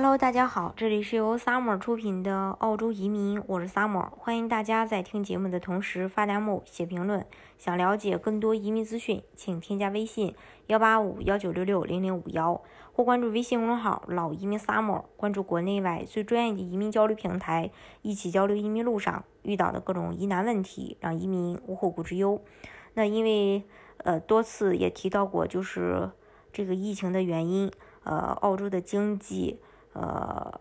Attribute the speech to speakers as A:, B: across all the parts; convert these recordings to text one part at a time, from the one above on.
A: Hello，大家好，这里是由 Summer 出品的澳洲移民，我是 Summer，欢迎大家在听节目的同时发弹幕、写评论。想了解更多移民资讯，请添加微信幺八五幺九六六零零五幺，或关注微信公众号“老移民 Summer”，关注国内外最专业的移民交流平台，一起交流移民路上遇到的各种疑难问题，让移民无后顾之忧。那因为呃多次也提到过，就是这个疫情的原因，呃，澳洲的经济。呃，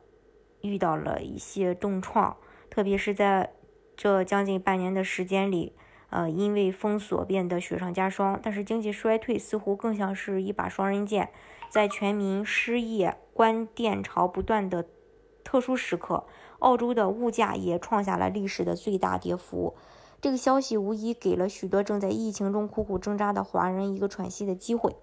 A: 遇到了一些重创，特别是在这将近半年的时间里，呃，因为封锁变得雪上加霜。但是经济衰退似乎更像是一把双刃剑，在全民失业、关店潮不断的特殊时刻，澳洲的物价也创下了历史的最大跌幅。这个消息无疑给了许多正在疫情中苦苦挣扎的华人一个喘息的机会。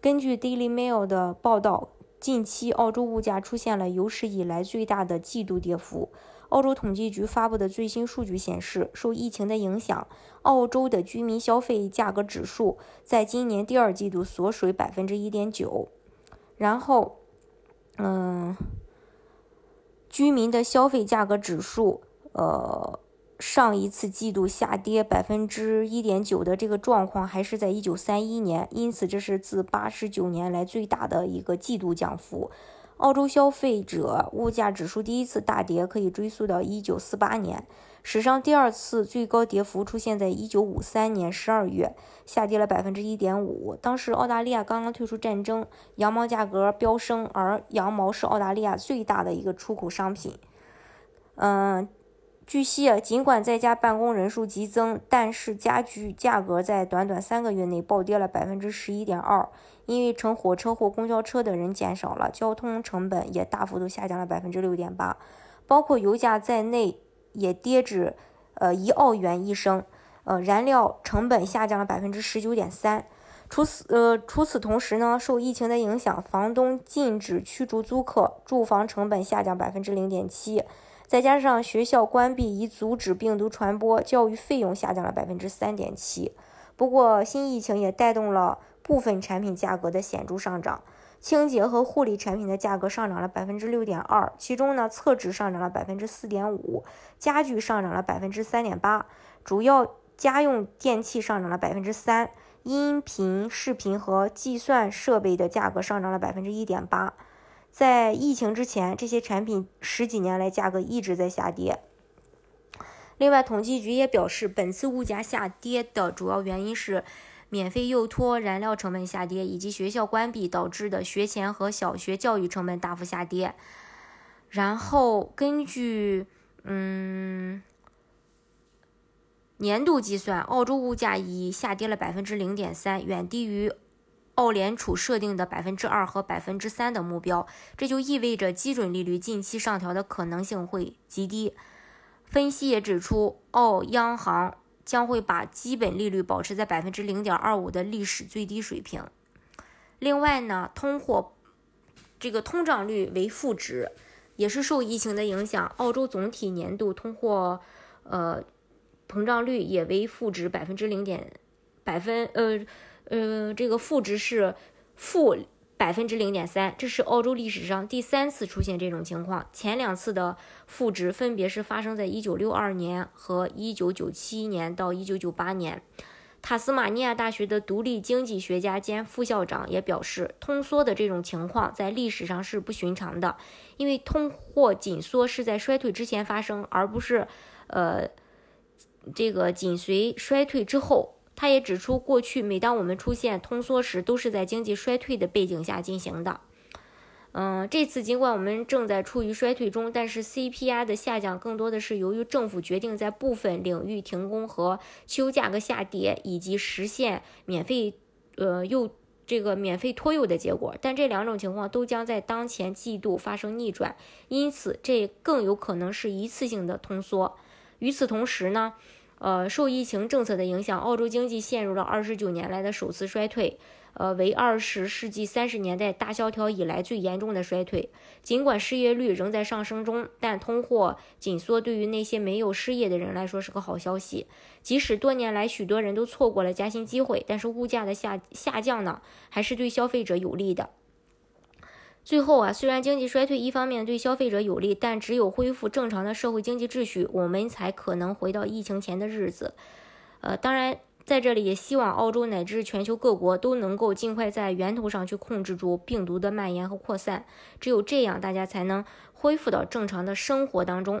A: 根据 Daily Mail 的报道。近期，澳洲物价出现了有史以来最大的季度跌幅。澳洲统计局发布的最新数据显示，受疫情的影响，澳洲的居民消费价格指数在今年第二季度缩水百分之一点九。然后，嗯，居民的消费价格指数，呃。上一次季度下跌百分之一点九的这个状况还是在一九三一年，因此这是自八十九年来最大的一个季度降幅。澳洲消费者物价指数第一次大跌可以追溯到一九四八年，史上第二次最高跌幅出现在一九五三年十二月，下跌了百分之一点五。当时澳大利亚刚刚退出战争，羊毛价格飙升，而羊毛是澳大利亚最大的一个出口商品。嗯。据悉，尽管在家办公人数激增，但是家具价格在短短三个月内暴跌了百分之十一点二。因为乘火车或公交车的人减少了，交通成本也大幅度下降了百分之六点八。包括油价在内也跌至呃一澳元一升。呃，燃料成本下降了百分之十九点三。除此呃除此同时呢，受疫情的影响，房东禁止驱逐租客，住房成本下降百分之零点七。再加上学校关闭以阻止病毒传播，教育费用下降了百分之三点七。不过，新疫情也带动了部分产品价格的显著上涨。清洁和护理产品的价格上涨了百分之六点二，其中呢，厕纸上涨了百分之四点五，家具上涨了百分之三点八，主要家用电器上涨了百分之三，音频、视频和计算设备的价格上涨了百分之一点八。在疫情之前，这些产品十几年来价格一直在下跌。另外，统计局也表示，本次物价下跌的主要原因是免费幼托燃料成本下跌，以及学校关闭导致的学前和小学教育成本大幅下跌。然后，根据嗯年度计算，澳洲物价已下跌了百分之零点三，远低于。澳联储设定的百分之二和百分之三的目标，这就意味着基准利率近期上调的可能性会极低。分析也指出，澳央行将会把基本利率保持在百分之零点二五的历史最低水平。另外呢，通货这个通胀率为负值，也是受疫情的影响，澳洲总体年度通货呃膨胀率也为负值百分之零点百分呃。呃，这个负值是负百分之零点三，这是澳洲历史上第三次出现这种情况。前两次的负值分别是发生在一九六二年和一九九七年到一九九八年。塔斯马尼亚大学的独立经济学家兼副校长也表示，通缩的这种情况在历史上是不寻常的，因为通货紧缩是在衰退之前发生，而不是呃这个紧随衰退之后。他也指出，过去每当我们出现通缩时，都是在经济衰退的背景下进行的。嗯，这次尽管我们正在处于衰退中，但是 CPI 的下降更多的是由于政府决定在部分领域停工和汽油价格下跌，以及实现免费呃又这个免费托幼的结果。但这两种情况都将在当前季度发生逆转，因此这更有可能是一次性的通缩。与此同时呢？呃，受疫情政策的影响，澳洲经济陷入了二十九年来的首次衰退，呃，为二十世纪三十年代大萧条以来最严重的衰退。尽管失业率仍在上升中，但通货紧缩对于那些没有失业的人来说是个好消息。即使多年来许多人都错过了加薪机会，但是物价的下下降呢，还是对消费者有利的。最后啊，虽然经济衰退一方面对消费者有利，但只有恢复正常的社会经济秩序，我们才可能回到疫情前的日子。呃，当然，在这里也希望澳洲乃至全球各国都能够尽快在源头上去控制住病毒的蔓延和扩散，只有这样，大家才能恢复到正常的生活当中。